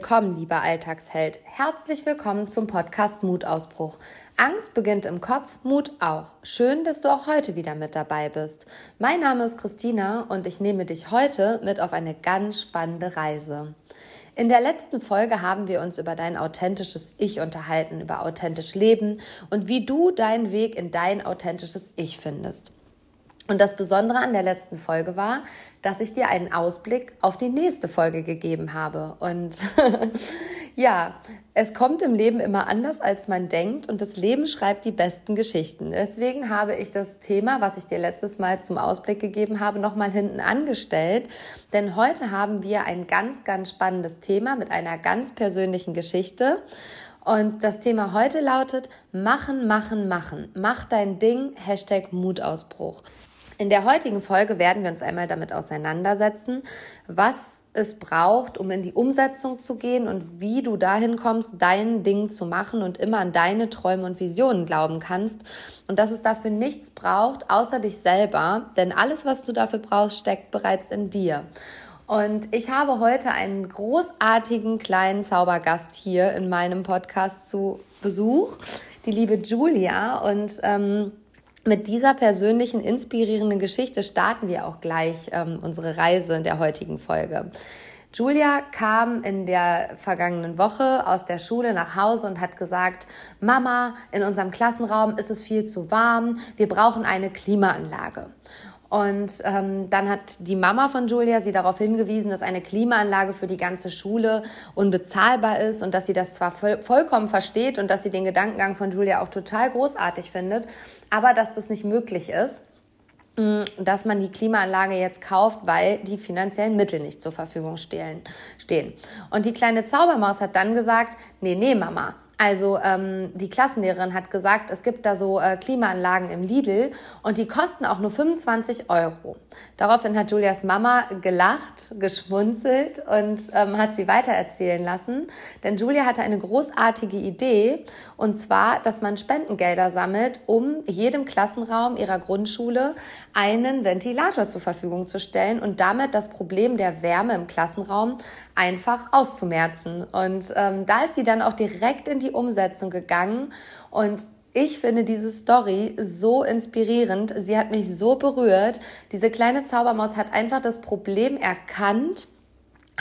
Willkommen, lieber Alltagsheld. Herzlich willkommen zum Podcast Mutausbruch. Angst beginnt im Kopf, Mut auch. Schön, dass du auch heute wieder mit dabei bist. Mein Name ist Christina und ich nehme dich heute mit auf eine ganz spannende Reise. In der letzten Folge haben wir uns über dein authentisches Ich unterhalten, über authentisch Leben und wie du deinen Weg in dein authentisches Ich findest. Und das Besondere an der letzten Folge war, dass ich dir einen Ausblick auf die nächste Folge gegeben habe. Und ja, es kommt im Leben immer anders, als man denkt und das Leben schreibt die besten Geschichten. Deswegen habe ich das Thema, was ich dir letztes Mal zum Ausblick gegeben habe, nochmal hinten angestellt. Denn heute haben wir ein ganz, ganz spannendes Thema mit einer ganz persönlichen Geschichte. Und das Thema heute lautet Machen, machen, machen. Mach dein Ding, Hashtag Mutausbruch. In der heutigen Folge werden wir uns einmal damit auseinandersetzen, was es braucht, um in die Umsetzung zu gehen und wie du dahin kommst, dein Ding zu machen und immer an deine Träume und Visionen glauben kannst. Und dass es dafür nichts braucht, außer dich selber, denn alles, was du dafür brauchst, steckt bereits in dir. Und ich habe heute einen großartigen kleinen Zaubergast hier in meinem Podcast zu Besuch, die liebe Julia. Und ähm, mit dieser persönlichen, inspirierenden Geschichte starten wir auch gleich ähm, unsere Reise in der heutigen Folge. Julia kam in der vergangenen Woche aus der Schule nach Hause und hat gesagt, Mama, in unserem Klassenraum ist es viel zu warm, wir brauchen eine Klimaanlage. Und ähm, dann hat die Mama von Julia sie darauf hingewiesen, dass eine Klimaanlage für die ganze Schule unbezahlbar ist und dass sie das zwar voll, vollkommen versteht und dass sie den Gedankengang von Julia auch total großartig findet, aber dass das nicht möglich ist, mm, dass man die Klimaanlage jetzt kauft, weil die finanziellen Mittel nicht zur Verfügung stehen. Und die kleine Zaubermaus hat dann gesagt, nee, nee, Mama, also ähm, die Klassenlehrerin hat gesagt, es gibt da so äh, Klimaanlagen im Lidl und die kosten auch nur 25 Euro. Daraufhin hat Julias Mama gelacht, geschmunzelt und ähm, hat sie weitererzählen lassen. Denn Julia hatte eine großartige Idee und zwar, dass man Spendengelder sammelt, um jedem Klassenraum ihrer Grundschule einen Ventilator zur Verfügung zu stellen und damit das Problem der Wärme im Klassenraum einfach auszumerzen. Und ähm, da ist sie dann auch direkt in die Umsetzung gegangen und ich finde diese Story so inspirierend. Sie hat mich so berührt. Diese kleine Zaubermaus hat einfach das Problem erkannt,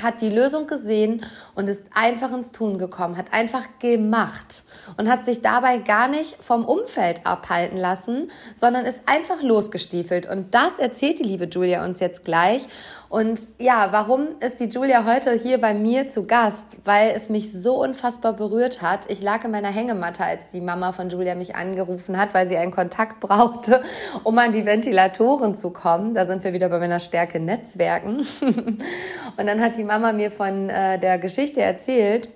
hat die Lösung gesehen und ist einfach ins Tun gekommen, hat einfach gemacht und hat sich dabei gar nicht vom Umfeld abhalten lassen, sondern ist einfach losgestiefelt. Und das erzählt die liebe Julia uns jetzt gleich. Und ja, warum ist die Julia heute hier bei mir zu Gast? Weil es mich so unfassbar berührt hat. Ich lag in meiner Hängematte, als die Mama von Julia mich angerufen hat, weil sie einen Kontakt brauchte, um an die Ventilatoren zu kommen. Da sind wir wieder bei meiner Stärke Netzwerken. Und dann hat die Mama mir von äh, der Geschichte erzählt,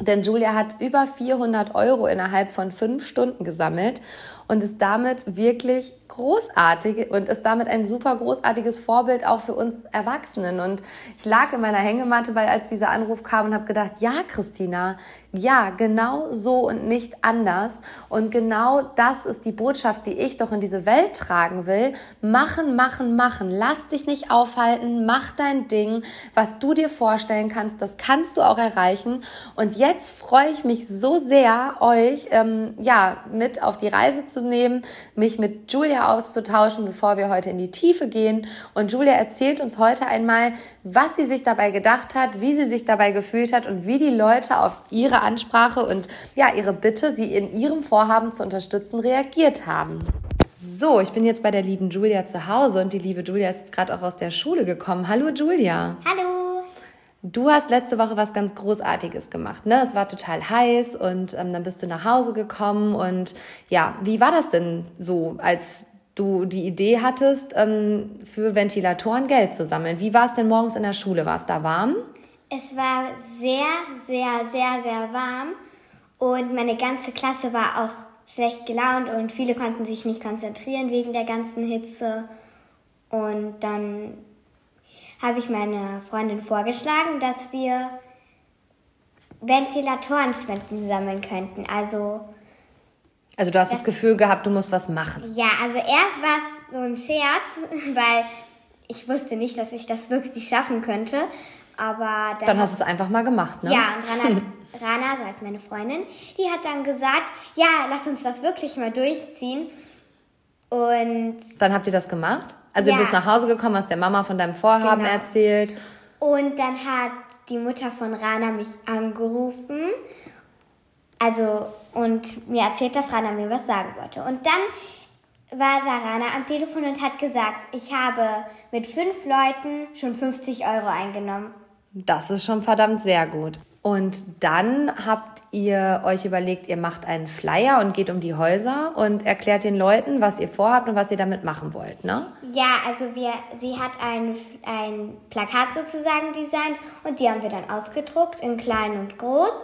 denn Julia hat über 400 Euro innerhalb von fünf Stunden gesammelt und ist damit wirklich großartig und ist damit ein super großartiges Vorbild auch für uns Erwachsenen. Und ich lag in meiner Hängematte, weil als dieser Anruf kam und habe gedacht, ja, Christina, ja, genau so und nicht anders. Und genau das ist die Botschaft, die ich doch in diese Welt tragen will. Machen, machen, machen. Lass dich nicht aufhalten. Mach dein Ding. Was du dir vorstellen kannst, das kannst du auch erreichen. Und jetzt freue ich mich so sehr, euch ähm, ja mit auf die Reise zu nehmen, mich mit Julia auszutauschen, bevor wir heute in die Tiefe gehen. Und Julia erzählt uns heute einmal, was sie sich dabei gedacht hat, wie sie sich dabei gefühlt hat und wie die Leute auf ihre Ansprache und ja, ihre Bitte, sie in ihrem Vorhaben zu unterstützen, reagiert haben. So, ich bin jetzt bei der lieben Julia zu Hause und die liebe Julia ist gerade auch aus der Schule gekommen. Hallo Julia. Hallo. Du hast letzte Woche was ganz Großartiges gemacht, ne? Es war total heiß und ähm, dann bist du nach Hause gekommen und ja, wie war das denn so, als du die Idee hattest, ähm, für Ventilatoren Geld zu sammeln? Wie war es denn morgens in der Schule? War es da warm? Es war sehr, sehr, sehr, sehr warm und meine ganze Klasse war auch schlecht gelaunt und viele konnten sich nicht konzentrieren wegen der ganzen Hitze. Und dann habe ich meiner Freundin vorgeschlagen, dass wir Ventilatorenspenden sammeln könnten. Also also du hast das, das Gefühl gehabt, du musst was machen. Ja, also erst war es so ein Scherz, weil ich wusste nicht, dass ich das wirklich schaffen könnte. Aber dann, dann hast du es einfach mal gemacht, ne? Ja, und Rana, Rana, so heißt meine Freundin, die hat dann gesagt, ja, lass uns das wirklich mal durchziehen. Und dann habt ihr das gemacht? Also ja. du bist nach Hause gekommen, hast der Mama von deinem Vorhaben genau. erzählt. Und dann hat die Mutter von Rana mich angerufen. Also, und mir erzählt, dass Rana mir was sagen wollte. Und dann war da Rana am Telefon und hat gesagt, ich habe mit fünf Leuten schon 50 Euro eingenommen. Das ist schon verdammt sehr gut. Und dann habt ihr euch überlegt, ihr macht einen Flyer und geht um die Häuser und erklärt den Leuten, was ihr vorhabt und was ihr damit machen wollt, ne? Ja, also wir, sie hat ein, ein Plakat sozusagen designt und die haben wir dann ausgedruckt in klein und groß.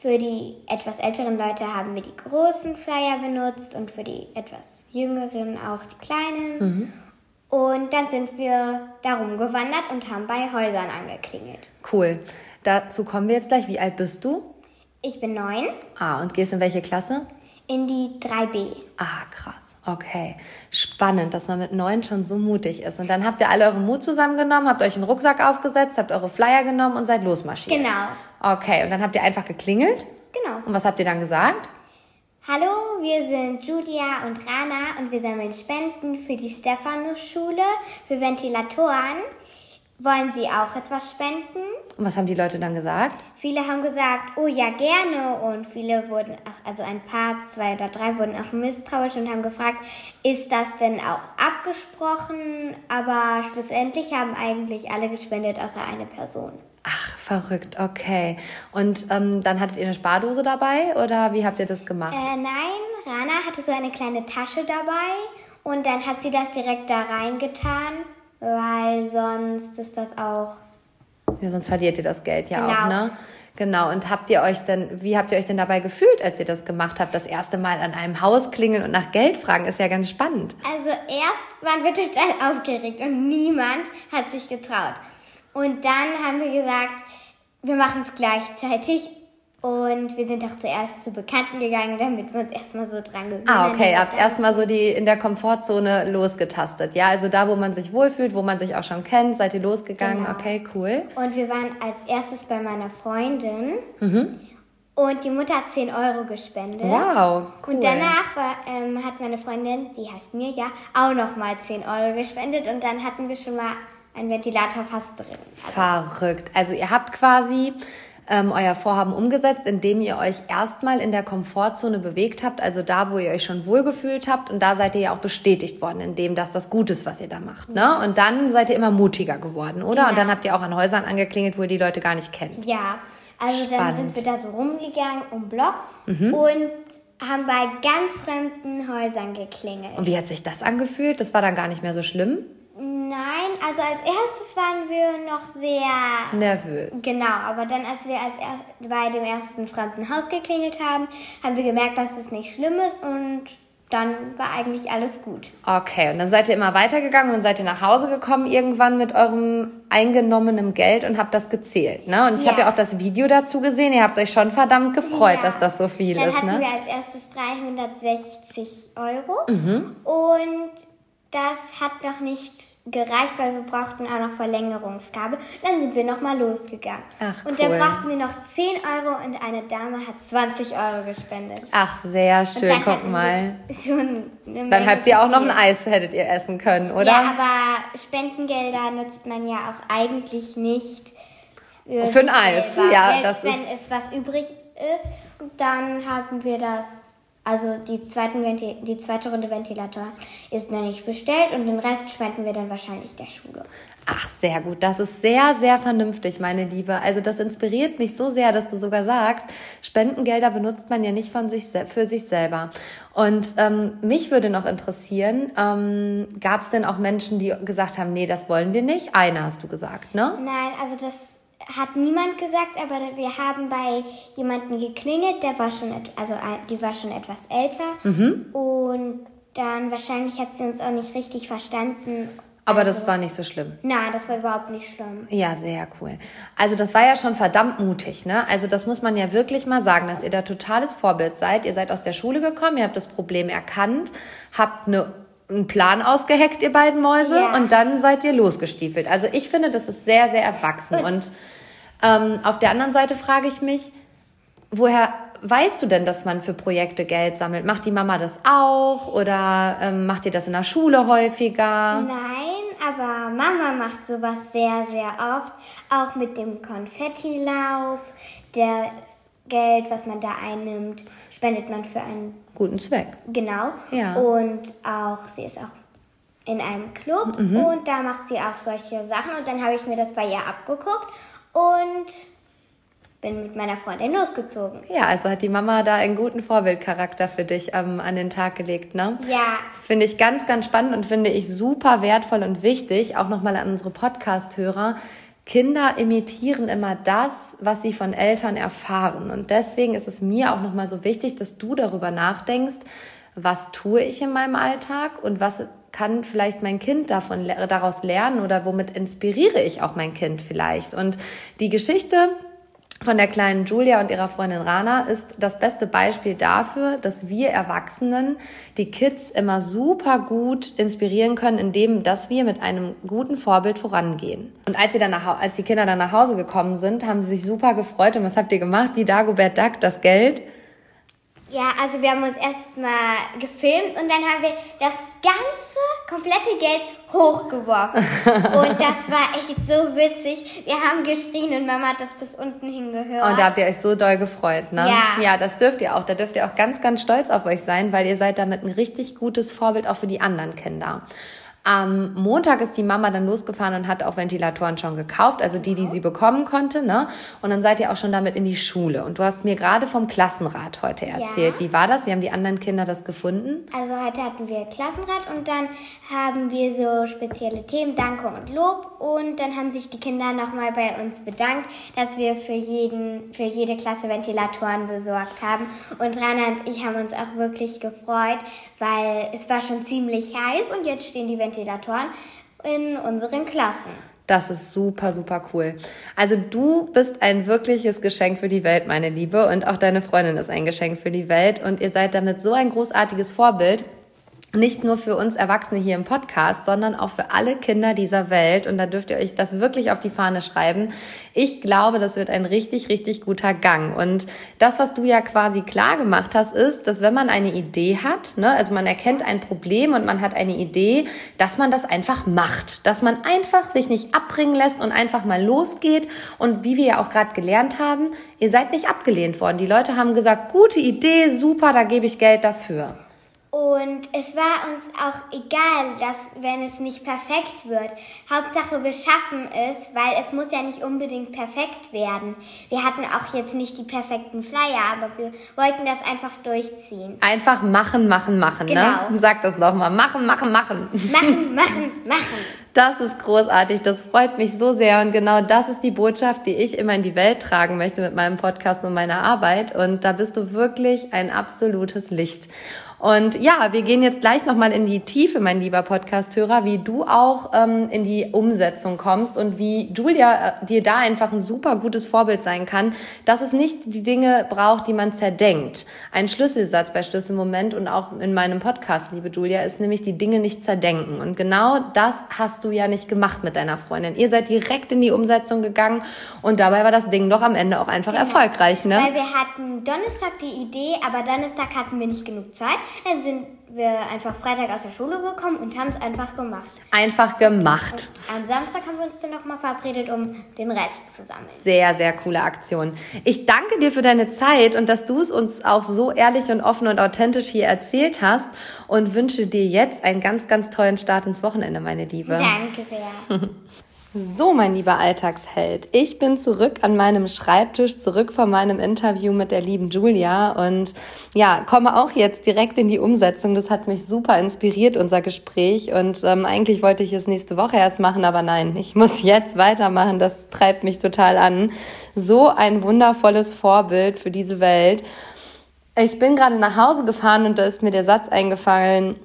Für die etwas älteren Leute haben wir die großen Flyer benutzt und für die etwas jüngeren auch die kleinen. Mhm. Und dann sind wir darum gewandert und haben bei Häusern angeklingelt. Cool. Dazu kommen wir jetzt gleich. Wie alt bist du? Ich bin neun. Ah, und gehst in welche Klasse? In die 3b. Ah, krass. Okay, spannend, dass man mit neun schon so mutig ist. Und dann habt ihr alle euren Mut zusammengenommen, habt euch einen Rucksack aufgesetzt, habt eure Flyer genommen und seid losmarschiert. Genau. Okay, und dann habt ihr einfach geklingelt? Genau. Und was habt ihr dann gesagt? Hallo, wir sind Julia und Rana und wir sammeln Spenden für die Stephanus-Schule für Ventilatoren. Wollen Sie auch etwas spenden? Und was haben die Leute dann gesagt? Viele haben gesagt, oh ja, gerne. Und viele wurden, auch, also ein paar, zwei oder drei wurden auch misstrauisch und haben gefragt, ist das denn auch abgesprochen? Aber schlussendlich haben eigentlich alle gespendet, außer eine Person. Ach, verrückt, okay. Und ähm, dann hattet ihr eine Spardose dabei oder wie habt ihr das gemacht? Äh, nein, Rana hatte so eine kleine Tasche dabei und dann hat sie das direkt da reingetan, weil sonst ist das auch ja, sonst verliert ihr das Geld ja genau. auch, ne? Genau. Und habt ihr euch denn, wie habt ihr euch denn dabei gefühlt, als ihr das gemacht habt? Das erste Mal an einem Haus klingeln und nach Geld fragen, ist ja ganz spannend. Also erst waren wir total aufgeregt und niemand hat sich getraut. Und dann haben wir gesagt, wir machen es gleichzeitig und wir sind auch zuerst zu Bekannten gegangen, damit wir uns erstmal so dran gewöhnen. Ah, okay. Ihr habt erstmal so die in der Komfortzone losgetastet. Ja, also da, wo man sich wohlfühlt, wo man sich auch schon kennt, seid ihr losgegangen. Genau. Okay, cool. Und wir waren als erstes bei meiner Freundin. Mhm. Und die Mutter hat 10 Euro gespendet. Wow, cool. Und danach war, ähm, hat meine Freundin, die heißt Mirja, auch nochmal 10 Euro gespendet. Und dann hatten wir schon mal einen Ventilator fast drin. Also Verrückt. Also ihr habt quasi ähm, euer Vorhaben umgesetzt, indem ihr euch erstmal in der Komfortzone bewegt habt, also da, wo ihr euch schon wohlgefühlt habt und da seid ihr ja auch bestätigt worden, indem das das Gute ist, was ihr da macht. Ne? Und dann seid ihr immer mutiger geworden, oder? Genau. Und dann habt ihr auch an Häusern angeklingelt, wo ihr die Leute gar nicht kennt. Ja, also Spannend. dann sind wir da so rumgegangen um Block mhm. und haben bei ganz fremden Häusern geklingelt. Und wie hat sich das angefühlt? Das war dann gar nicht mehr so schlimm? Nein, also als erstes waren wir noch sehr nervös. Genau, aber dann, als wir als er, bei dem ersten fremden Haus geklingelt haben, haben wir gemerkt, dass es nicht schlimm ist und dann war eigentlich alles gut. Okay, und dann seid ihr immer weitergegangen und seid ihr nach Hause gekommen irgendwann mit eurem eingenommenen Geld und habt das gezählt, ne? Und ich ja. habe ja auch das Video dazu gesehen. Ihr habt euch schon verdammt gefreut, ja. dass das so viel dann ist, ne? Dann hatten wir als erstes 360 Euro mhm. und das hat noch nicht gereicht, weil wir brauchten auch noch Verlängerungskabel. Dann sind wir nochmal losgegangen. Ach, und dann brauchten wir noch 10 Euro und eine Dame hat 20 Euro gespendet. Ach, sehr schön, guck mal. dann habt ihr auch noch ein Eis, hättet ihr essen können, oder? Ja, aber Spendengelder nutzt man ja auch eigentlich nicht für, für ein Eis. Ja, Selbst das wenn ist es was übrig ist, dann haben wir das also die, zweiten Ventil die zweite Runde Ventilator ist noch nicht bestellt und den Rest spenden wir dann wahrscheinlich der Schule. Ach, sehr gut. Das ist sehr, sehr vernünftig, meine Liebe. Also das inspiriert mich so sehr, dass du sogar sagst, Spendengelder benutzt man ja nicht von sich, für sich selber. Und ähm, mich würde noch interessieren, ähm, gab es denn auch Menschen, die gesagt haben, nee, das wollen wir nicht? Eine hast du gesagt, ne? Nein, also das hat niemand gesagt, aber wir haben bei jemandem geklingelt, der war schon, also die war schon etwas älter mhm. und dann wahrscheinlich hat sie uns auch nicht richtig verstanden. Aber also, das war nicht so schlimm. Nein, das war überhaupt nicht schlimm. Ja, sehr cool. Also das war ja schon verdammt mutig, ne? Also das muss man ja wirklich mal sagen, dass ihr da totales Vorbild seid. Ihr seid aus der Schule gekommen, ihr habt das Problem erkannt, habt eine einen Plan ausgeheckt, ihr beiden Mäuse, ja. und dann seid ihr losgestiefelt. Also ich finde, das ist sehr, sehr erwachsen und, Ähm, auf der anderen Seite frage ich mich, woher weißt du denn, dass man für Projekte Geld sammelt? Macht die Mama das auch oder ähm, macht ihr das in der Schule häufiger? Nein, aber Mama macht sowas sehr, sehr oft. Auch mit dem Konfettilauf. Das Geld, was man da einnimmt, spendet man für einen guten Zweck. Genau. Ja. Und auch, sie ist auch in einem Club Mhm. und da macht sie auch solche Sachen. Und dann habe ich mir das bei ihr abgeguckt und bin mit meiner Freundin losgezogen. Ja, also hat die Mama da einen guten Vorbildcharakter für dich ähm, an den Tag gelegt, ne? Ja, Finde ich ganz, ganz spannend und finde ich super wertvoll und wichtig, auch nochmal an unsere Podcast-Hörer. Kinder imitieren immer das, was sie von Eltern erfahren. Und deswegen ist es mir auch nochmal so wichtig, dass du darüber nachdenkst, was tue ich in meinem Alltag und was kann vielleicht mein Kind davon, daraus lernen oder womit inspiriere ich auch mein Kind vielleicht. Und die Geschichte, von der kleinen Julia und ihrer Freundin Rana ist das beste Beispiel dafür, dass wir Erwachsenen die Kids immer super gut inspirieren können, indem dass wir mit einem guten Vorbild vorangehen. Und als sie dann nach, als die Kinder dann nach Hause gekommen sind, haben sie sich super gefreut. Und was habt ihr gemacht? Wie Dagobert Duck das Geld? Ja, also wir haben uns erstmal gefilmt und dann haben wir das ganze komplette Geld hochgeworfen. und das war echt so witzig. Wir haben geschrien und Mama hat das bis unten hingehört. Und da habt ihr euch so doll gefreut, ne? Ja. Ja, das dürft ihr auch. Da dürft ihr auch ganz, ganz stolz auf euch sein, weil ihr seid damit ein richtig gutes Vorbild auch für die anderen Kinder. Am Montag ist die Mama dann losgefahren und hat auch Ventilatoren schon gekauft, also die, die sie bekommen konnte, ne? Und dann seid ihr auch schon damit in die Schule. Und du hast mir gerade vom Klassenrat heute erzählt. Ja. Wie war das? Wie haben die anderen Kinder das gefunden? Also heute hatten wir Klassenrat und dann haben wir so spezielle Themen, Danke und Lob. Und dann haben sich die Kinder nochmal bei uns bedankt, dass wir für, jeden, für jede Klasse Ventilatoren besorgt haben. Und Rana und ich haben uns auch wirklich gefreut, weil es war schon ziemlich heiß und jetzt stehen die Ventilatoren in unseren Klassen. Das ist super, super cool. Also du bist ein wirkliches Geschenk für die Welt, meine Liebe. Und auch deine Freundin ist ein Geschenk für die Welt. Und ihr seid damit so ein großartiges Vorbild. Nicht nur für uns Erwachsene hier im Podcast, sondern auch für alle Kinder dieser Welt. Und da dürft ihr euch das wirklich auf die Fahne schreiben. Ich glaube, das wird ein richtig, richtig guter Gang. Und das, was du ja quasi klar gemacht hast, ist, dass wenn man eine Idee hat, ne, also man erkennt ein Problem und man hat eine Idee, dass man das einfach macht. Dass man einfach sich nicht abbringen lässt und einfach mal losgeht. Und wie wir ja auch gerade gelernt haben, ihr seid nicht abgelehnt worden. Die Leute haben gesagt, gute Idee, super, da gebe ich Geld dafür. Und es war uns auch egal, dass wenn es nicht perfekt wird. Hauptsache wir schaffen es, weil es muss ja nicht unbedingt perfekt werden. Wir hatten auch jetzt nicht die perfekten Flyer, aber wir wollten das einfach durchziehen. Einfach machen, machen, machen. Genau. Ne? Sag das nochmal. Machen, machen, machen. Machen, machen, machen. Das ist großartig. Das freut mich so sehr. Und genau das ist die Botschaft, die ich immer in die Welt tragen möchte mit meinem Podcast und meiner Arbeit. Und da bist du wirklich ein absolutes Licht. Und ja, wir gehen jetzt gleich nochmal in die Tiefe, mein lieber Podcast-Hörer, wie du auch ähm, in die Umsetzung kommst und wie Julia äh, dir da einfach ein super gutes Vorbild sein kann, dass es nicht die Dinge braucht, die man zerdenkt. Ein Schlüsselsatz bei Schlüsselmoment und auch in meinem Podcast, liebe Julia, ist nämlich die Dinge nicht zerdenken. Und genau das hast du ja nicht gemacht mit deiner Freundin. Ihr seid direkt in die Umsetzung gegangen und dabei war das Ding doch am Ende auch einfach erfolgreich, ne? Weil wir hatten Donnerstag die Idee, aber Donnerstag hatten wir nicht genug Zeit. Dann sind wir einfach Freitag aus der Schule gekommen und haben es einfach gemacht. Einfach gemacht. Am Samstag haben wir uns dann nochmal verabredet, um den Rest zu sammeln. Sehr, sehr coole Aktion. Ich danke dir für deine Zeit und dass du es uns auch so ehrlich und offen und authentisch hier erzählt hast und wünsche dir jetzt einen ganz, ganz tollen Start ins Wochenende, meine Liebe. Danke sehr. So, mein lieber Alltagsheld, ich bin zurück an meinem Schreibtisch, zurück von meinem Interview mit der lieben Julia und ja, komme auch jetzt direkt in die Umsetzung. Das hat mich super inspiriert, unser Gespräch und ähm, eigentlich wollte ich es nächste Woche erst machen, aber nein, ich muss jetzt weitermachen. Das treibt mich total an. So ein wundervolles Vorbild für diese Welt. Ich bin gerade nach Hause gefahren und da ist mir der Satz eingefallen,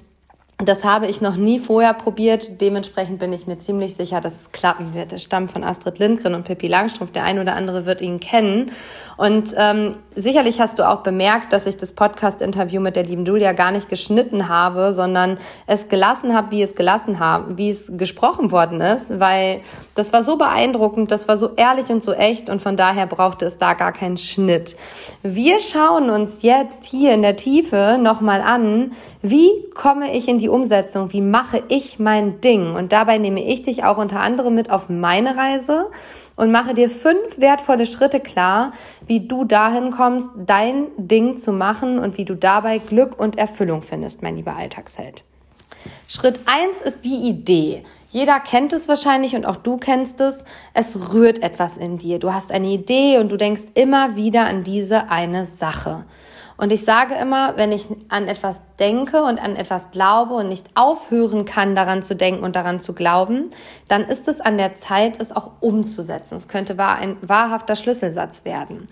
Das habe ich noch nie vorher probiert. Dementsprechend bin ich mir ziemlich sicher, dass es klappen wird. Es stammt von Astrid Lindgren und Pippi Langstrumpf. Der ein oder andere wird ihn kennen. Und ähm, sicherlich hast du auch bemerkt, dass ich das Podcast-Interview mit der lieben Julia gar nicht geschnitten habe, sondern es gelassen habe, wie es gelassen habe, wie es gesprochen worden ist, weil das war so beeindruckend, das war so ehrlich und so echt und von daher brauchte es da gar keinen Schnitt. Wir schauen uns jetzt hier in der Tiefe nochmal an, wie komme ich in die Umsetzung, wie mache ich mein Ding und dabei nehme ich dich auch unter anderem mit auf meine Reise und mache dir fünf wertvolle Schritte klar, wie du dahin kommst, dein Ding zu machen und wie du dabei Glück und Erfüllung findest, mein lieber Alltagsheld. Schritt eins ist die Idee. Jeder kennt es wahrscheinlich und auch du kennst es. Es rührt etwas in dir. Du hast eine Idee und du denkst immer wieder an diese eine Sache. Und ich sage immer, wenn ich an etwas denke und an etwas glaube und nicht aufhören kann, daran zu denken und daran zu glauben, dann ist es an der Zeit, es auch umzusetzen. Es könnte wahr, ein wahrhafter Schlüsselsatz werden.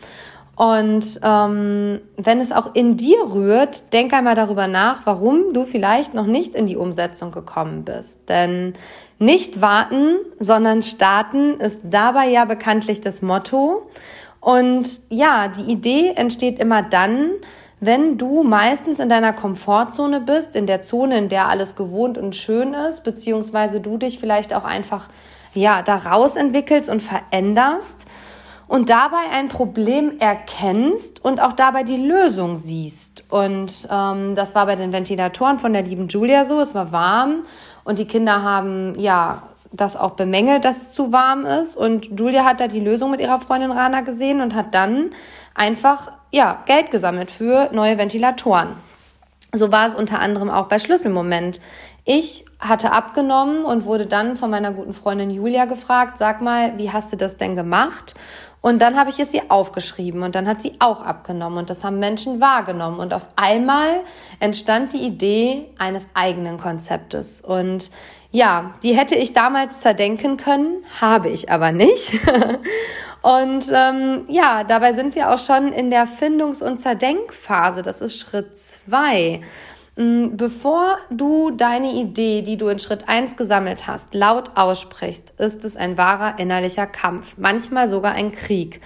Und ähm, wenn es auch in dir rührt, denk einmal darüber nach, warum du vielleicht noch nicht in die Umsetzung gekommen bist. Denn nicht warten, sondern starten ist dabei ja bekanntlich das Motto. Und ja, die Idee entsteht immer dann, wenn du meistens in deiner Komfortzone bist, in der Zone, in der alles gewohnt und schön ist, beziehungsweise du dich vielleicht auch einfach ja daraus entwickelst und veränderst und dabei ein Problem erkennst und auch dabei die Lösung siehst. Und ähm, das war bei den Ventilatoren von der lieben Julia so. Es war warm und die Kinder haben ja das auch bemängelt, dass es zu warm ist. Und Julia hat da die Lösung mit ihrer Freundin Rana gesehen und hat dann einfach ja, Geld gesammelt für neue Ventilatoren. So war es unter anderem auch bei Schlüsselmoment. Ich hatte abgenommen und wurde dann von meiner guten Freundin Julia gefragt, sag mal, wie hast du das denn gemacht? Und dann habe ich es ihr aufgeschrieben und dann hat sie auch abgenommen und das haben Menschen wahrgenommen und auf einmal entstand die Idee eines eigenen Konzeptes und ja, die hätte ich damals zerdenken können, habe ich aber nicht. und ähm, ja, dabei sind wir auch schon in der Findungs- und Zerdenkphase. Das ist Schritt zwei. Mm, bevor du deine Idee, die du in Schritt eins gesammelt hast, laut aussprichst, ist es ein wahrer innerlicher Kampf, manchmal sogar ein Krieg.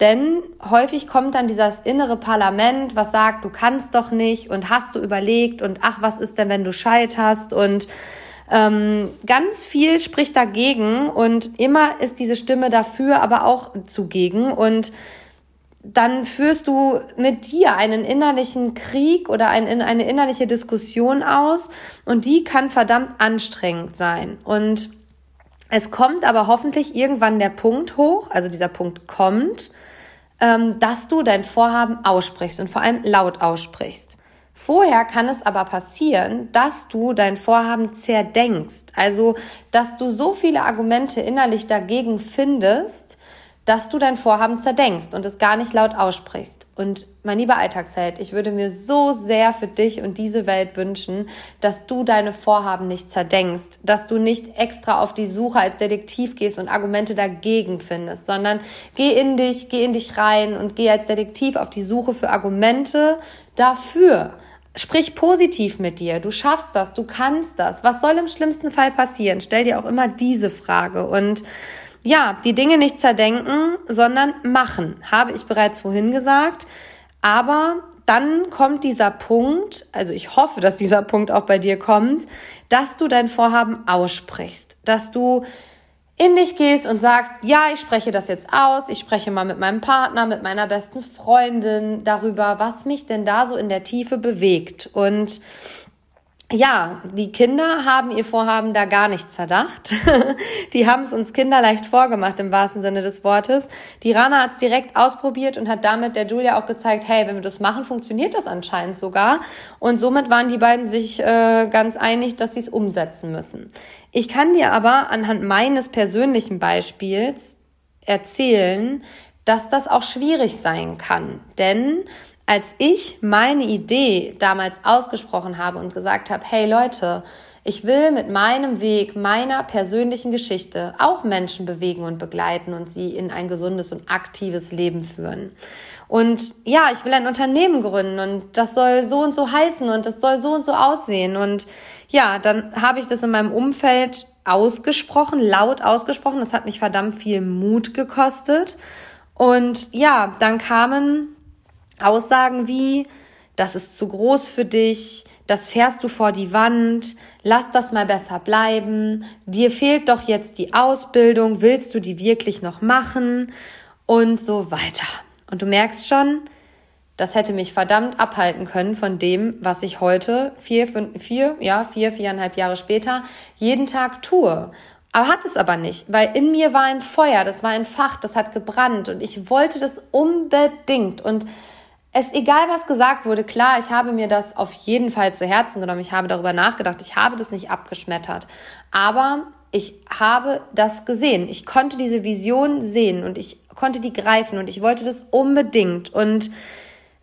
Denn häufig kommt dann dieses innere Parlament, was sagt, du kannst doch nicht und hast du überlegt und ach, was ist denn, wenn du scheiterst und ähm, ganz viel spricht dagegen und immer ist diese Stimme dafür, aber auch zugegen und dann führst du mit dir einen innerlichen Krieg oder ein, eine innerliche Diskussion aus und die kann verdammt anstrengend sein. Und es kommt aber hoffentlich irgendwann der Punkt hoch, also dieser Punkt kommt, ähm, dass du dein Vorhaben aussprichst und vor allem laut aussprichst. Vorher kann es aber passieren, dass du dein Vorhaben zerdenkst. Also, dass du so viele Argumente innerlich dagegen findest, dass du dein Vorhaben zerdenkst und es gar nicht laut aussprichst. Und mein lieber Alltagsheld, ich würde mir so sehr für dich und diese Welt wünschen, dass du deine Vorhaben nicht zerdenkst, dass du nicht extra auf die Suche als Detektiv gehst und Argumente dagegen findest, sondern geh in dich, geh in dich rein und geh als Detektiv auf die Suche für Argumente dafür. Sprich positiv mit dir. Du schaffst das, du kannst das. Was soll im schlimmsten Fall passieren? Stell dir auch immer diese Frage. Und ja, die Dinge nicht zerdenken, sondern machen, habe ich bereits vorhin gesagt. Aber dann kommt dieser Punkt, also ich hoffe, dass dieser Punkt auch bei dir kommt, dass du dein Vorhaben aussprichst, dass du in dich gehst und sagst, ja, ich spreche das jetzt aus, ich spreche mal mit meinem Partner, mit meiner besten Freundin darüber, was mich denn da so in der Tiefe bewegt. Und ja, die Kinder haben ihr Vorhaben da gar nicht zerdacht. die haben es uns kinderleicht vorgemacht im wahrsten Sinne des Wortes. Die Rana hat es direkt ausprobiert und hat damit der Julia auch gezeigt, hey, wenn wir das machen, funktioniert das anscheinend sogar. Und somit waren die beiden sich äh, ganz einig, dass sie es umsetzen müssen. Ich kann dir aber anhand meines persönlichen Beispiels erzählen, dass das auch schwierig sein kann. Denn als ich meine Idee damals ausgesprochen habe und gesagt habe, hey Leute, Ich will mit meinem Weg, meiner persönlichen Geschichte auch Menschen bewegen und begleiten und sie in ein gesundes und aktives Leben führen. Und ja, ich will ein Unternehmen gründen und das soll so und so heißen und das soll so und so aussehen. Und ja, dann habe ich das in meinem Umfeld ausgesprochen, laut ausgesprochen. Das hat mich verdammt viel Mut gekostet. Und ja, dann kamen Aussagen wie, das ist zu groß für dich, das fährst du vor die Wand, lass das mal besser bleiben, dir fehlt doch jetzt die Ausbildung, willst du die wirklich noch machen und so weiter. Und du merkst schon, das hätte mich verdammt abhalten können von dem, was ich heute, vier, fünf, vier, ja, vier, viereinhalb Jahre später, jeden Tag tue. Aber hat es aber nicht, weil in mir war ein Feuer, das war ein Fach, das hat gebrannt und ich wollte das unbedingt. Und es, egal was gesagt wurde, klar, ich habe mir das auf jeden Fall zu Herzen genommen, ich habe darüber nachgedacht, ich habe das nicht abgeschmettert. Aber ich habe das gesehen. Ich konnte diese Vision sehen und ich konnte die greifen und ich wollte das unbedingt. Und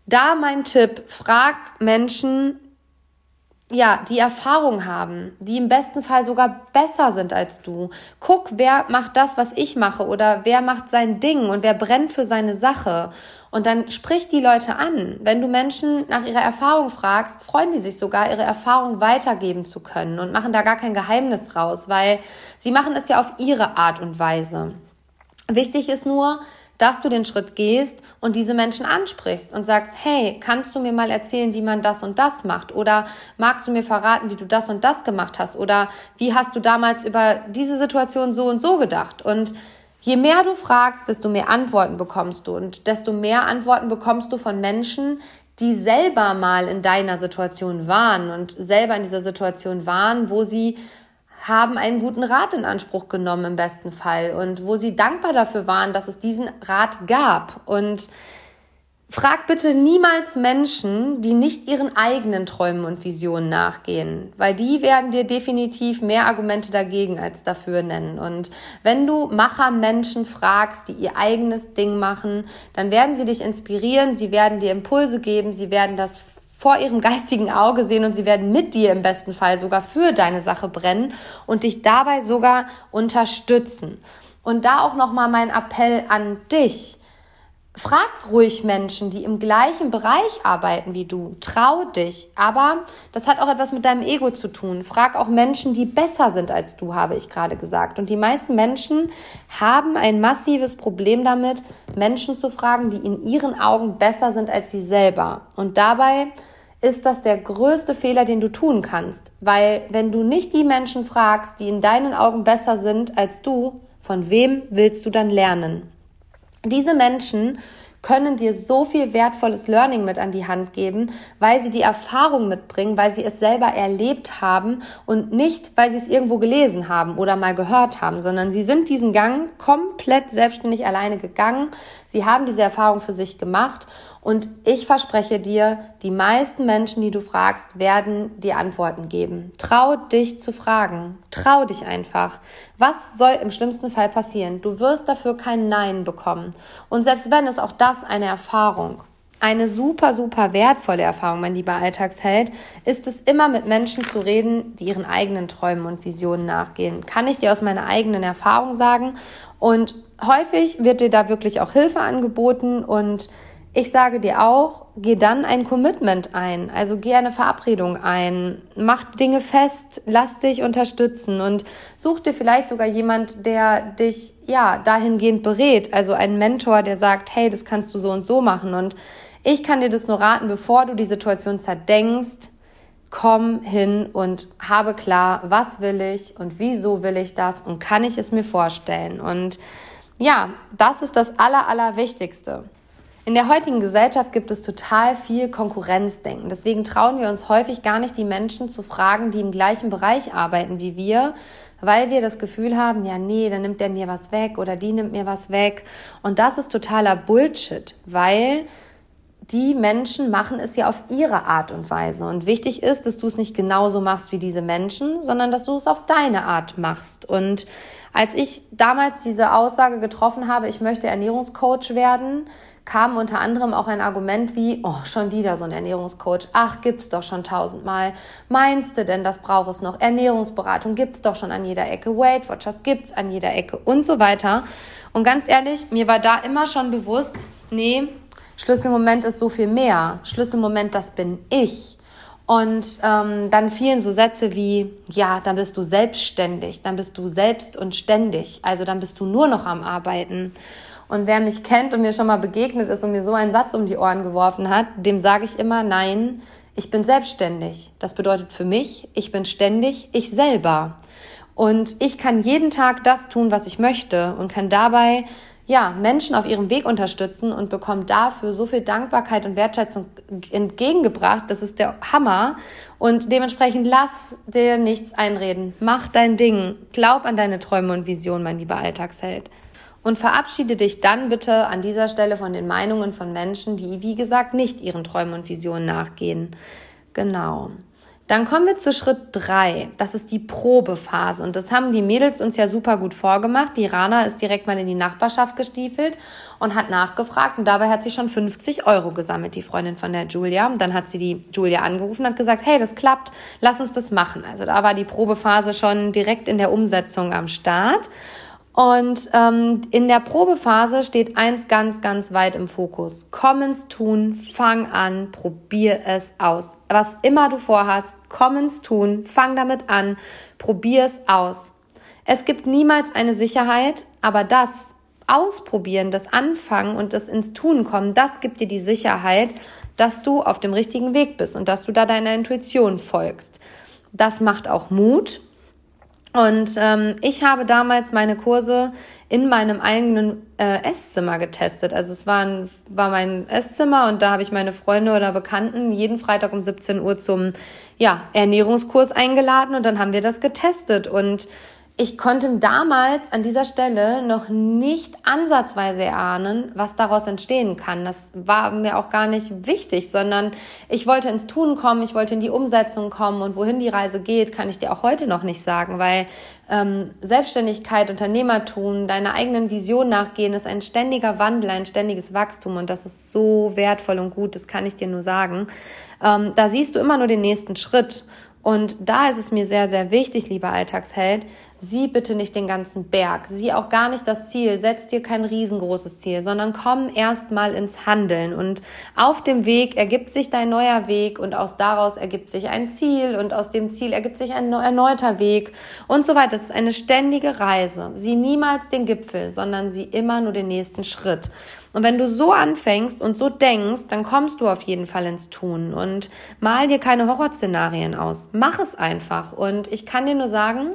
da mein Tipp, frag Menschen, ja, die Erfahrung haben, die im besten Fall sogar besser sind als du. Guck, wer macht das, was ich mache oder wer macht sein Ding und wer brennt für seine Sache. Und dann sprich die Leute an. Wenn du Menschen nach ihrer Erfahrung fragst, freuen die sich sogar, ihre Erfahrung weitergeben zu können und machen da gar kein Geheimnis raus, weil sie machen es ja auf ihre Art und Weise. Wichtig ist nur, dass du den Schritt gehst und diese Menschen ansprichst und sagst, hey, kannst du mir mal erzählen, wie man das und das macht? Oder magst du mir verraten, wie du das und das gemacht hast? Oder wie hast du damals über diese Situation so und so gedacht? Und je mehr du fragst, desto mehr Antworten bekommst du und desto mehr Antworten bekommst du von Menschen, die selber mal in deiner Situation waren und selber in dieser Situation waren, wo sie haben einen guten Rat in Anspruch genommen im besten Fall und wo sie dankbar dafür waren, dass es diesen Rat gab. Und frag bitte niemals Menschen, die nicht ihren eigenen Träumen und Visionen nachgehen, weil die werden dir definitiv mehr Argumente dagegen als dafür nennen. Und wenn du Machermenschen fragst, die ihr eigenes Ding machen, dann werden sie dich inspirieren, sie werden dir Impulse geben, sie werden das vor ihrem geistigen Auge sehen und sie werden mit dir im besten Fall sogar für deine Sache brennen und dich dabei sogar unterstützen. Und da auch nochmal mein Appell an dich. Frag ruhig Menschen, die im gleichen Bereich arbeiten wie du. Trau dich. Aber das hat auch etwas mit deinem Ego zu tun. Frag auch Menschen, die besser sind als du, habe ich gerade gesagt. Und die meisten Menschen haben ein massives Problem damit, Menschen zu fragen, die in ihren Augen besser sind als sie selber. Und dabei ist das der größte Fehler, den du tun kannst. Weil wenn du nicht die Menschen fragst, die in deinen Augen besser sind als du, von wem willst du dann lernen? Diese Menschen können dir so viel wertvolles Learning mit an die Hand geben, weil sie die Erfahrung mitbringen, weil sie es selber erlebt haben und nicht, weil sie es irgendwo gelesen haben oder mal gehört haben, sondern sie sind diesen Gang komplett selbstständig alleine gegangen. Sie haben diese Erfahrung für sich gemacht und ich verspreche dir, die meisten Menschen, die du fragst, werden dir Antworten geben. Trau dich zu fragen. Trau dich einfach. Was soll im schlimmsten Fall passieren? Du wirst dafür kein Nein bekommen. Und selbst wenn ist auch das eine Erfahrung. Eine super, super wertvolle Erfahrung, mein lieber Alltagsheld, ist es immer mit Menschen zu reden, die ihren eigenen Träumen und Visionen nachgehen. Kann ich dir aus meiner eigenen Erfahrung sagen. Und häufig wird dir da wirklich auch Hilfe angeboten und ich sage dir auch, geh dann ein Commitment ein, also geh eine Verabredung ein, mach Dinge fest, lass dich unterstützen. Und such dir vielleicht sogar jemand, der dich ja dahingehend berät, also ein Mentor, der sagt, hey, das kannst du so und so machen. Und ich kann dir das nur raten, bevor du die Situation zerdenkst, komm hin und habe klar, was will ich und wieso will ich das und kann ich es mir vorstellen. Und ja, das ist das Aller, Allerwichtigste. In der heutigen Gesellschaft gibt es total viel Konkurrenzdenken. Deswegen trauen wir uns häufig gar nicht, die Menschen zu fragen, die im gleichen Bereich arbeiten wie wir, weil wir das Gefühl haben, ja, nee, dann nimmt der mir was weg oder die nimmt mir was weg. Und das ist totaler Bullshit, weil die Menschen machen es ja auf ihre Art und Weise. Und wichtig ist, dass du es nicht genauso machst wie diese Menschen, sondern dass du es auf deine Art machst. Und als ich damals diese Aussage getroffen habe, ich möchte Ernährungscoach werden, kam unter anderem auch ein Argument wie, oh, schon wieder so ein Ernährungscoach. Ach, gibt's doch schon tausendmal. Meinst du denn, das braucht es noch? Ernährungsberatung gibt's doch schon an jeder Ecke. Weight Watchers gibt's an jeder Ecke und so weiter. Und ganz ehrlich, mir war da immer schon bewusst, nee, Schlüsselmoment ist so viel mehr. Schlüsselmoment, das bin ich. Und ähm, dann fielen so Sätze wie, ja, dann bist du selbstständig, dann bist du selbst und ständig, also dann bist du nur noch am Arbeiten. Und wer mich kennt und mir schon mal begegnet ist und mir so einen Satz um die Ohren geworfen hat, dem sage ich immer, nein, ich bin selbstständig. Das bedeutet für mich, ich bin ständig ich selber. Und ich kann jeden Tag das tun, was ich möchte und kann dabei ja, Menschen auf ihrem Weg unterstützen und bekommt dafür so viel Dankbarkeit und Wertschätzung entgegengebracht. Das ist der Hammer. Und dementsprechend lass dir nichts einreden. Mach dein Ding. Glaub an deine Träume und Visionen, mein lieber Alltagsheld. Und verabschiede dich dann bitte an dieser Stelle von den Meinungen von Menschen, die, wie gesagt, nicht ihren Träumen und Visionen nachgehen. Genau. Dann kommen wir zu Schritt drei. Das ist die Probephase. Und das haben die Mädels uns ja super gut vorgemacht. Die Rana ist direkt mal in die Nachbarschaft gestiefelt und hat nachgefragt. Und dabei hat sie schon 50 Euro gesammelt, die Freundin von der Julia. Und dann hat sie die Julia angerufen und hat gesagt, hey, das klappt, lass uns das machen. Also da war die Probephase schon direkt in der Umsetzung am Start. Und ähm, in der Probephase steht eins ganz, ganz weit im Fokus. Komm ins Tun, fang an, probier es aus. Was immer du vorhast, komm ins Tun, fang damit an, probier es aus. Es gibt niemals eine Sicherheit, aber das Ausprobieren, das Anfangen und das ins Tun kommen, das gibt dir die Sicherheit, dass du auf dem richtigen Weg bist und dass du da deiner Intuition folgst. Das macht auch Mut und ähm, ich habe damals meine Kurse in meinem eigenen äh, Esszimmer getestet. Also es war, ein, war mein Esszimmer und da habe ich meine Freunde oder Bekannten jeden Freitag um 17 Uhr zum ja, Ernährungskurs eingeladen und dann haben wir das getestet. Und ich konnte damals an dieser Stelle noch nicht ansatzweise erahnen, was daraus entstehen kann. Das war mir auch gar nicht wichtig, sondern ich wollte ins Tun kommen, ich wollte in die Umsetzung kommen und wohin die Reise geht, kann ich dir auch heute noch nicht sagen, weil ähm, Selbstständigkeit, Unternehmertum, deiner eigenen Vision nachgehen, ist ein ständiger Wandel, ein ständiges Wachstum und das ist so wertvoll und gut, das kann ich dir nur sagen. Ähm, da siehst du immer nur den nächsten Schritt. Und da ist es mir sehr, sehr wichtig, lieber Alltagsheld, sieh bitte nicht den ganzen Berg, sieh auch gar nicht das Ziel, setz dir kein riesengroßes Ziel, sondern komm erst mal ins Handeln und auf dem Weg ergibt sich dein neuer Weg und aus daraus ergibt sich ein Ziel und aus dem Ziel ergibt sich ein erneuter Weg und so weiter. Das ist eine ständige Reise. Sieh niemals den Gipfel, sondern sieh immer nur den nächsten Schritt. Und wenn du so anfängst und so denkst, dann kommst du auf jeden Fall ins Tun und mal dir keine Horrorszenarien aus. Mach es einfach. Und ich kann dir nur sagen,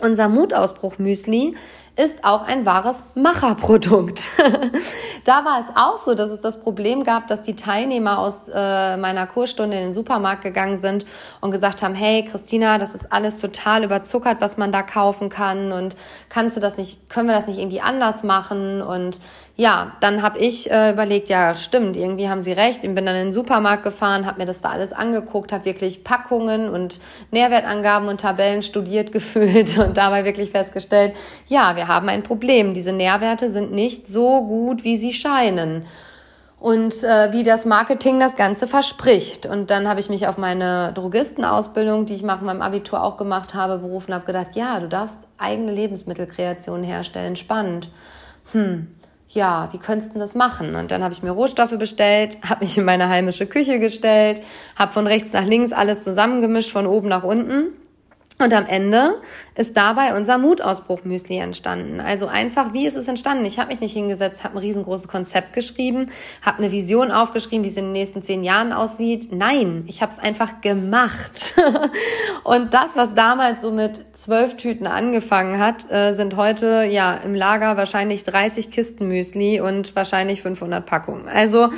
unser Mutausbruch-Müsli ist auch ein wahres Macherprodukt. da war es auch so, dass es das Problem gab, dass die Teilnehmer aus äh, meiner Kursstunde in den Supermarkt gegangen sind und gesagt haben, hey Christina, das ist alles total überzuckert, was man da kaufen kann und kannst du das nicht, können wir das nicht irgendwie anders machen und ja, dann habe ich äh, überlegt, ja, stimmt, irgendwie haben sie recht. Ich bin dann in den Supermarkt gefahren, habe mir das da alles angeguckt, habe wirklich Packungen und Nährwertangaben und Tabellen studiert gefühlt und dabei wirklich festgestellt, ja, wir haben ein Problem. Diese Nährwerte sind nicht so gut, wie sie scheinen und äh, wie das Marketing das Ganze verspricht. Und dann habe ich mich auf meine Drogistenausbildung, die ich nach meinem Abitur auch gemacht habe, berufen, habe gedacht, ja, du darfst eigene Lebensmittelkreationen herstellen, spannend. Hm, ja, wie könntest du das machen? Und dann habe ich mir Rohstoffe bestellt, habe mich in meine heimische Küche gestellt, habe von rechts nach links alles zusammengemischt, von oben nach unten und am Ende ist dabei unser Mutausbruch-Müsli entstanden. Also einfach, wie ist es entstanden? Ich habe mich nicht hingesetzt, habe ein riesengroßes Konzept geschrieben, habe eine Vision aufgeschrieben, wie es in den nächsten zehn Jahren aussieht. Nein, ich habe es einfach gemacht. und das, was damals so mit zwölf Tüten angefangen hat, äh, sind heute ja im Lager wahrscheinlich 30 Kisten Müsli und wahrscheinlich 500 Packungen. Also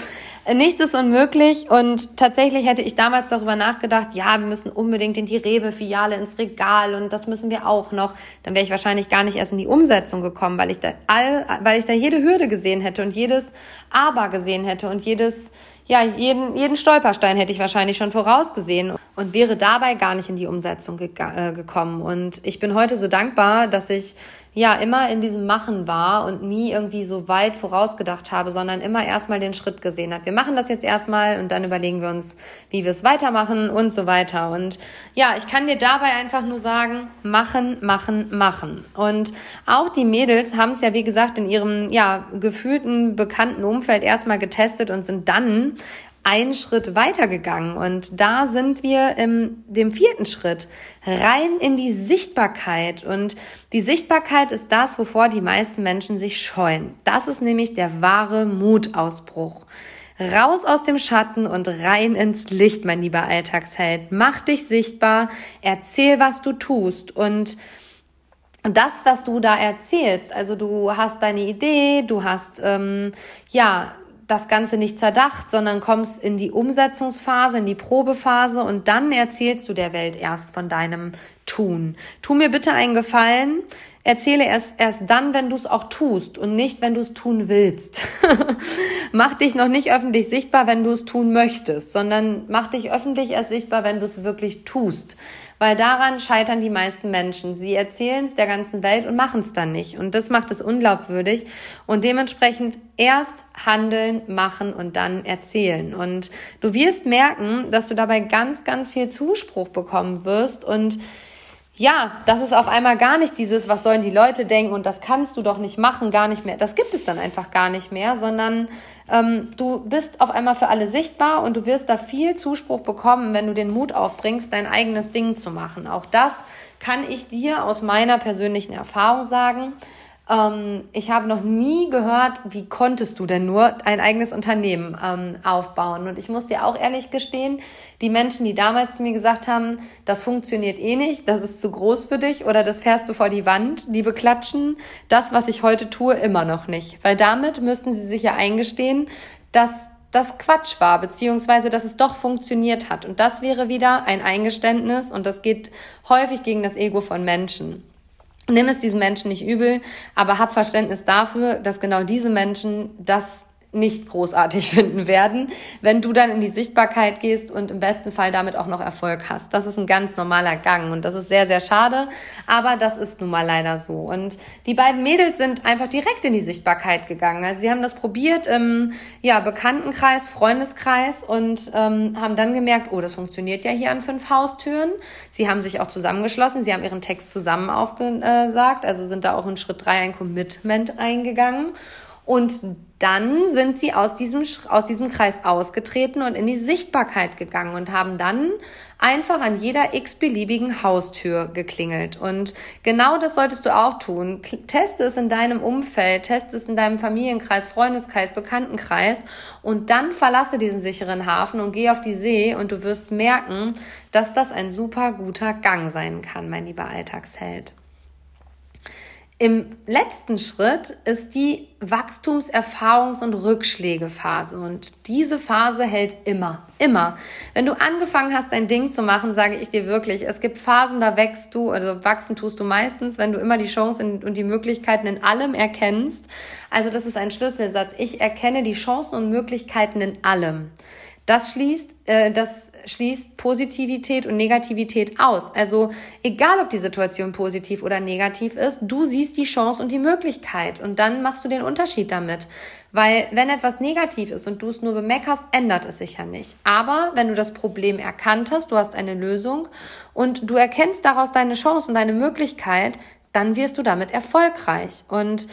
nichts ist unmöglich und tatsächlich hätte ich damals darüber nachgedacht, ja, wir müssen unbedingt in die Rewe-Filiale ins Regal und das müssen wir auch noch. Dann wäre ich wahrscheinlich gar nicht erst in die Umsetzung gekommen, weil ich da all, weil ich da jede Hürde gesehen hätte und jedes Aber gesehen hätte und jedes, ja, jeden, jeden Stolperstein hätte ich wahrscheinlich schon vorausgesehen und wäre dabei gar nicht in die Umsetzung ge äh, gekommen. Und ich bin heute so dankbar, dass ich ja immer in diesem Machen war und nie irgendwie so weit vorausgedacht habe, sondern immer erstmal den Schritt gesehen hat. Wir machen das jetzt erstmal und dann überlegen wir uns, wie wir es weitermachen und so weiter. Und ja, ich kann dir dabei einfach nur sagen, machen, machen, machen. Und auch die Mädels haben es ja, wie gesagt, in ihrem ja gefühlten bekannten Umfeld erstmal getestet und sind dann einen Schritt weitergegangen. Und da sind wir im dem vierten Schritt rein in die Sichtbarkeit. Und die Sichtbarkeit ist das, wovor die meisten Menschen sich scheuen. Das ist nämlich der wahre Mutausbruch. Raus aus dem Schatten und rein ins Licht, mein lieber Alltagsheld. Mach dich sichtbar, erzähl, was du tust und das, was du da erzählst, also du hast deine Idee, du hast ähm, ja das Ganze nicht zerdacht, sondern kommst in die Umsetzungsphase, in die Probephase und dann erzählst du der Welt erst von deinem Tun. Tu mir bitte einen Gefallen. Erzähle erst, erst dann, wenn du es auch tust und nicht, wenn du es tun willst. mach dich noch nicht öffentlich sichtbar, wenn du es tun möchtest, sondern mach dich öffentlich erst sichtbar, wenn du es wirklich tust weil daran scheitern die meisten Menschen. Sie erzählen es der ganzen Welt und machen es dann nicht. Und das macht es unglaubwürdig. Und dementsprechend erst handeln, machen und dann erzählen. Und du wirst merken, dass du dabei ganz, ganz viel Zuspruch bekommen wirst und ja, das ist auf einmal gar nicht dieses, was sollen die Leute denken und das kannst du doch nicht machen, gar nicht mehr. Das gibt es dann einfach gar nicht mehr, sondern ähm, du bist auf einmal für alle sichtbar und du wirst da viel Zuspruch bekommen, wenn du den Mut aufbringst, dein eigenes Ding zu machen. Auch das kann ich dir aus meiner persönlichen Erfahrung sagen. Ähm, ich habe noch nie gehört, wie konntest du denn nur ein eigenes Unternehmen ähm, aufbauen? Und ich muss dir auch ehrlich gestehen, die Menschen, die damals zu mir gesagt haben, das funktioniert eh nicht, das ist zu groß für dich oder das fährst du vor die Wand, die beklatschen das, was ich heute tue, immer noch nicht. Weil damit müssten sie sich ja eingestehen, dass das Quatsch war, beziehungsweise dass es doch funktioniert hat. Und das wäre wieder ein Eingeständnis und das geht häufig gegen das Ego von Menschen. Nimm es diesen Menschen nicht übel, aber hab Verständnis dafür, dass genau diese Menschen das nicht großartig finden werden, wenn du dann in die Sichtbarkeit gehst und im besten Fall damit auch noch Erfolg hast. Das ist ein ganz normaler Gang und das ist sehr, sehr schade, aber das ist nun mal leider so. Und die beiden Mädels sind einfach direkt in die Sichtbarkeit gegangen. Also sie haben das probiert im ja, Bekanntenkreis, Freundeskreis und ähm, haben dann gemerkt, oh, das funktioniert ja hier an fünf Haustüren. Sie haben sich auch zusammengeschlossen, sie haben ihren Text zusammen aufgesagt, also sind da auch in Schritt drei ein Commitment eingegangen. Und dann sind sie aus diesem, aus diesem Kreis ausgetreten und in die Sichtbarkeit gegangen und haben dann einfach an jeder x-beliebigen Haustür geklingelt. Und genau das solltest du auch tun. Teste es in deinem Umfeld, teste es in deinem Familienkreis, Freundeskreis, Bekanntenkreis und dann verlasse diesen sicheren Hafen und geh auf die See und du wirst merken, dass das ein super guter Gang sein kann, mein lieber Alltagsheld. Im letzten Schritt ist die Wachstumserfahrungs- und Rückschlägephase. Und diese Phase hält immer, immer. Wenn du angefangen hast, dein Ding zu machen, sage ich dir wirklich, es gibt Phasen, da wächst du, also wachsen tust du meistens, wenn du immer die Chancen und die Möglichkeiten in allem erkennst. Also das ist ein Schlüsselsatz. Ich erkenne die Chancen und Möglichkeiten in allem. Das schließt, äh, das schließt Positivität und Negativität aus. Also egal, ob die Situation positiv oder negativ ist, du siehst die Chance und die Möglichkeit und dann machst du den Unterschied damit. Weil wenn etwas negativ ist und du es nur bemeckerst, ändert es sich ja nicht. Aber wenn du das Problem erkannt hast, du hast eine Lösung und du erkennst daraus deine Chance und deine Möglichkeit, dann wirst du damit erfolgreich. Und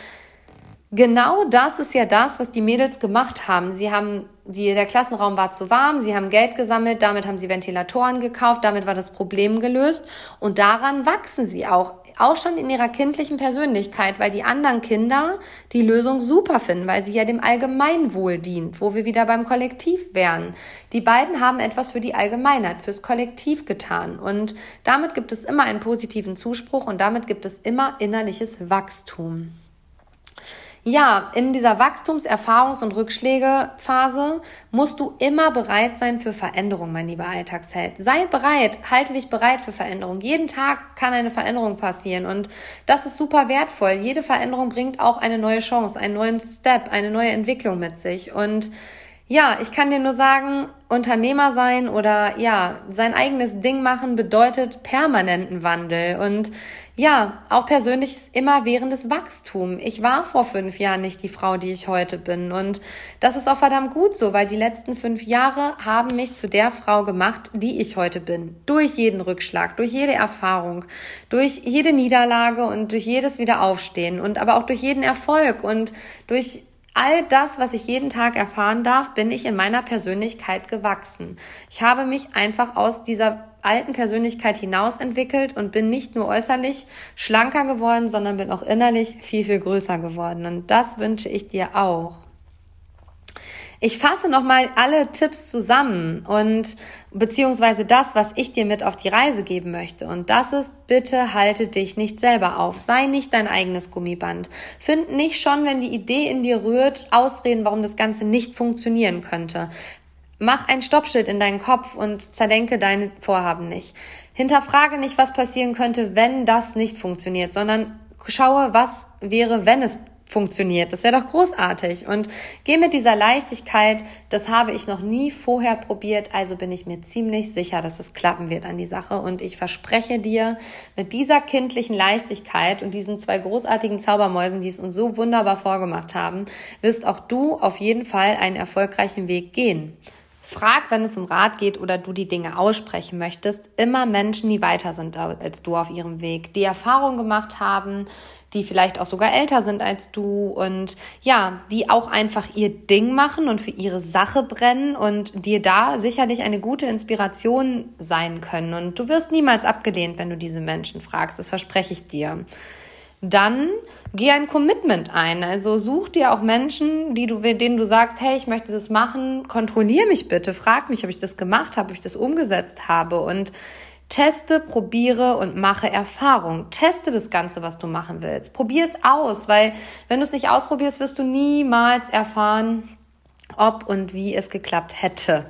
genau das ist ja das, was die Mädels gemacht haben. Sie haben die, der Klassenraum war zu warm, sie haben Geld gesammelt, damit haben sie Ventilatoren gekauft, damit war das Problem gelöst und daran wachsen sie auch, auch schon in ihrer kindlichen Persönlichkeit, weil die anderen Kinder die Lösung super finden, weil sie ja dem Allgemeinwohl dient, wo wir wieder beim Kollektiv wären. Die beiden haben etwas für die Allgemeinheit, fürs Kollektiv getan und damit gibt es immer einen positiven Zuspruch und damit gibt es immer innerliches Wachstum. Ja, in dieser Wachstumserfahrungs- und Rückschlägephase musst du immer bereit sein für Veränderung, mein lieber Alltagsheld. Sei bereit, halte dich bereit für Veränderung. Jeden Tag kann eine Veränderung passieren und das ist super wertvoll. Jede Veränderung bringt auch eine neue Chance, einen neuen Step, eine neue Entwicklung mit sich und ja, ich kann dir nur sagen, Unternehmer sein oder ja, sein eigenes Ding machen bedeutet permanenten Wandel und ja, auch persönliches immerwährendes Wachstum. Ich war vor fünf Jahren nicht die Frau, die ich heute bin und das ist auch verdammt gut so, weil die letzten fünf Jahre haben mich zu der Frau gemacht, die ich heute bin. Durch jeden Rückschlag, durch jede Erfahrung, durch jede Niederlage und durch jedes Wiederaufstehen und aber auch durch jeden Erfolg und durch all das, was ich jeden Tag erfahren darf, bin ich in meiner Persönlichkeit gewachsen. Ich habe mich einfach aus dieser alten Persönlichkeit hinaus entwickelt und bin nicht nur äußerlich schlanker geworden, sondern bin auch innerlich viel, viel größer geworden. Und das wünsche ich dir auch. Ich fasse nochmal alle Tipps zusammen und beziehungsweise das, was ich dir mit auf die Reise geben möchte. Und das ist, bitte halte dich nicht selber auf. Sei nicht dein eigenes Gummiband. Find nicht schon, wenn die Idee in dir rührt, Ausreden, warum das Ganze nicht funktionieren könnte. Mach ein Stoppschild in deinen Kopf und zerdenke deine Vorhaben nicht. Hinterfrage nicht, was passieren könnte, wenn das nicht funktioniert, sondern schaue, was wäre, wenn es funktioniert. Das wäre doch großartig. Und geh mit dieser Leichtigkeit, das habe ich noch nie vorher probiert, also bin ich mir ziemlich sicher, dass es klappen wird an die Sache. Und ich verspreche dir, mit dieser kindlichen Leichtigkeit und diesen zwei großartigen Zaubermäusen, die es uns so wunderbar vorgemacht haben, wirst auch du auf jeden Fall einen erfolgreichen Weg gehen. Frag, wenn es um Rat geht oder du die Dinge aussprechen möchtest, immer Menschen, die weiter sind als du auf ihrem Weg, die Erfahrung gemacht haben, die vielleicht auch sogar älter sind als du und ja, die auch einfach ihr Ding machen und für ihre Sache brennen und dir da sicherlich eine gute Inspiration sein können. Und du wirst niemals abgelehnt, wenn du diese Menschen fragst. Das verspreche ich dir dann geh ein Commitment ein. Also such dir auch Menschen, die du, denen du sagst, hey, ich möchte das machen, kontrollier mich bitte, frag mich, ob ich das gemacht habe, ob ich das umgesetzt habe und Teste, probiere und mache Erfahrung. Teste das Ganze, was du machen willst. Probier es aus, weil wenn du es nicht ausprobierst, wirst du niemals erfahren, ob und wie es geklappt hätte.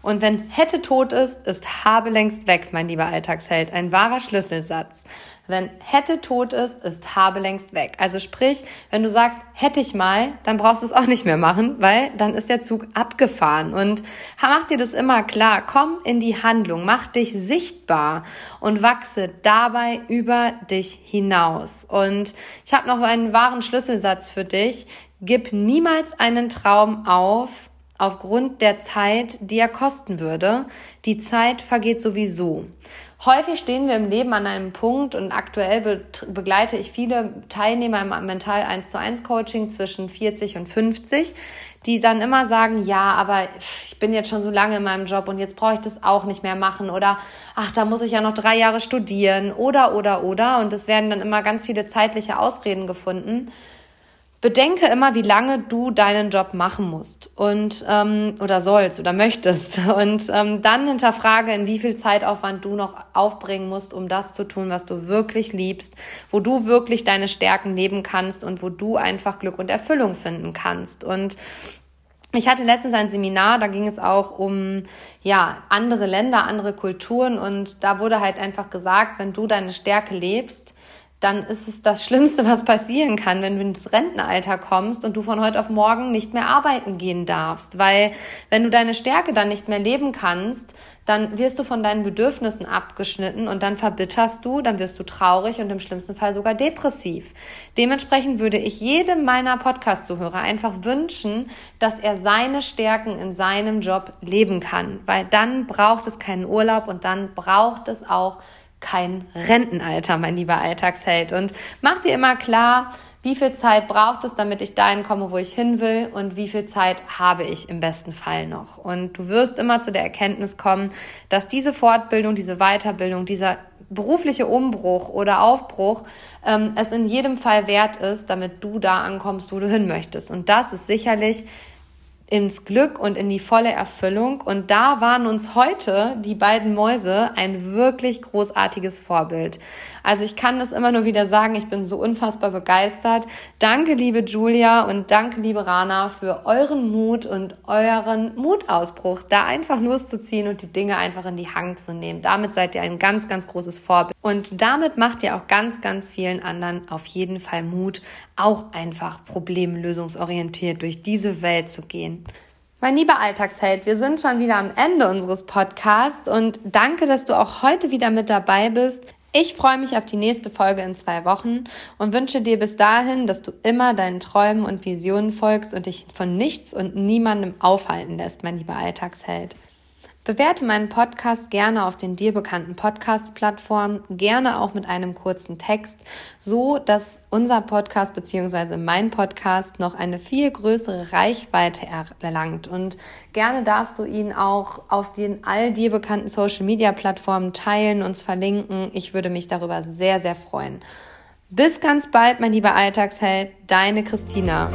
Und wenn hätte tot ist, ist habe längst weg, mein lieber Alltagsheld. Ein wahrer Schlüsselsatz. Wenn hätte tot ist, ist habe längst weg. Also sprich, wenn du sagst, hätte ich mal, dann brauchst du es auch nicht mehr machen, weil dann ist der Zug abgefahren. Und mach dir das immer klar. Komm in die Handlung, mach dich sichtbar und wachse dabei über dich hinaus. Und ich habe noch einen wahren Schlüsselsatz für dich. Gib niemals einen Traum auf, aufgrund der Zeit, die er kosten würde. Die Zeit vergeht sowieso. Häufig stehen wir im Leben an einem Punkt und aktuell be begleite ich viele Teilnehmer im Mental 1 zu 1 Coaching zwischen 40 und 50, die dann immer sagen, ja, aber ich bin jetzt schon so lange in meinem Job und jetzt brauche ich das auch nicht mehr machen oder ach, da muss ich ja noch drei Jahre studieren oder oder oder und es werden dann immer ganz viele zeitliche Ausreden gefunden. Bedenke immer, wie lange du deinen Job machen musst und ähm, oder sollst oder möchtest. Und ähm, dann hinterfrage, in wie viel Zeitaufwand du noch aufbringen musst, um das zu tun, was du wirklich liebst, wo du wirklich deine Stärken leben kannst und wo du einfach Glück und Erfüllung finden kannst. Und ich hatte letztens ein Seminar, da ging es auch um ja andere Länder, andere Kulturen. Und da wurde halt einfach gesagt, wenn du deine Stärke lebst, dann ist es das Schlimmste, was passieren kann, wenn du ins Rentenalter kommst und du von heute auf morgen nicht mehr arbeiten gehen darfst. Weil wenn du deine Stärke dann nicht mehr leben kannst, dann wirst du von deinen Bedürfnissen abgeschnitten und dann verbitterst du, dann wirst du traurig und im schlimmsten Fall sogar depressiv. Dementsprechend würde ich jedem meiner Podcast-Zuhörer einfach wünschen, dass er seine Stärken in seinem Job leben kann, weil dann braucht es keinen Urlaub und dann braucht es auch kein Rentenalter, mein lieber Alltagsheld. Und mach dir immer klar, wie viel Zeit braucht es, damit ich dahin komme, wo ich hin will und wie viel Zeit habe ich im besten Fall noch. Und du wirst immer zu der Erkenntnis kommen, dass diese Fortbildung, diese Weiterbildung, dieser berufliche Umbruch oder Aufbruch ähm, es in jedem Fall wert ist, damit du da ankommst, wo du hin möchtest. Und das ist sicherlich ins Glück und in die volle Erfüllung. Und da waren uns heute die beiden Mäuse ein wirklich großartiges Vorbild. Also ich kann das immer nur wieder sagen, ich bin so unfassbar begeistert. Danke, liebe Julia und danke, liebe Rana, für euren Mut und euren Mutausbruch, da einfach loszuziehen und die Dinge einfach in die Hand zu nehmen. Damit seid ihr ein ganz, ganz großes Vorbild. Und damit macht ihr auch ganz, ganz vielen anderen auf jeden Fall Mut, auch einfach problemlösungsorientiert durch diese Welt zu gehen. Mein lieber Alltagsheld, wir sind schon wieder am Ende unseres Podcasts und danke, dass du auch heute wieder mit dabei bist. Ich freue mich auf die nächste Folge in zwei Wochen und wünsche dir bis dahin, dass du immer deinen Träumen und Visionen folgst und dich von nichts und niemandem aufhalten lässt, mein lieber Alltagsheld. Bewerte meinen Podcast gerne auf den dir bekannten Podcast-Plattformen, gerne auch mit einem kurzen Text, so dass unser Podcast bzw. mein Podcast noch eine viel größere Reichweite erlangt. Und gerne darfst du ihn auch auf den all dir bekannten Social-Media-Plattformen teilen, uns verlinken. Ich würde mich darüber sehr, sehr freuen. Bis ganz bald, mein lieber Alltagsheld, deine Christina.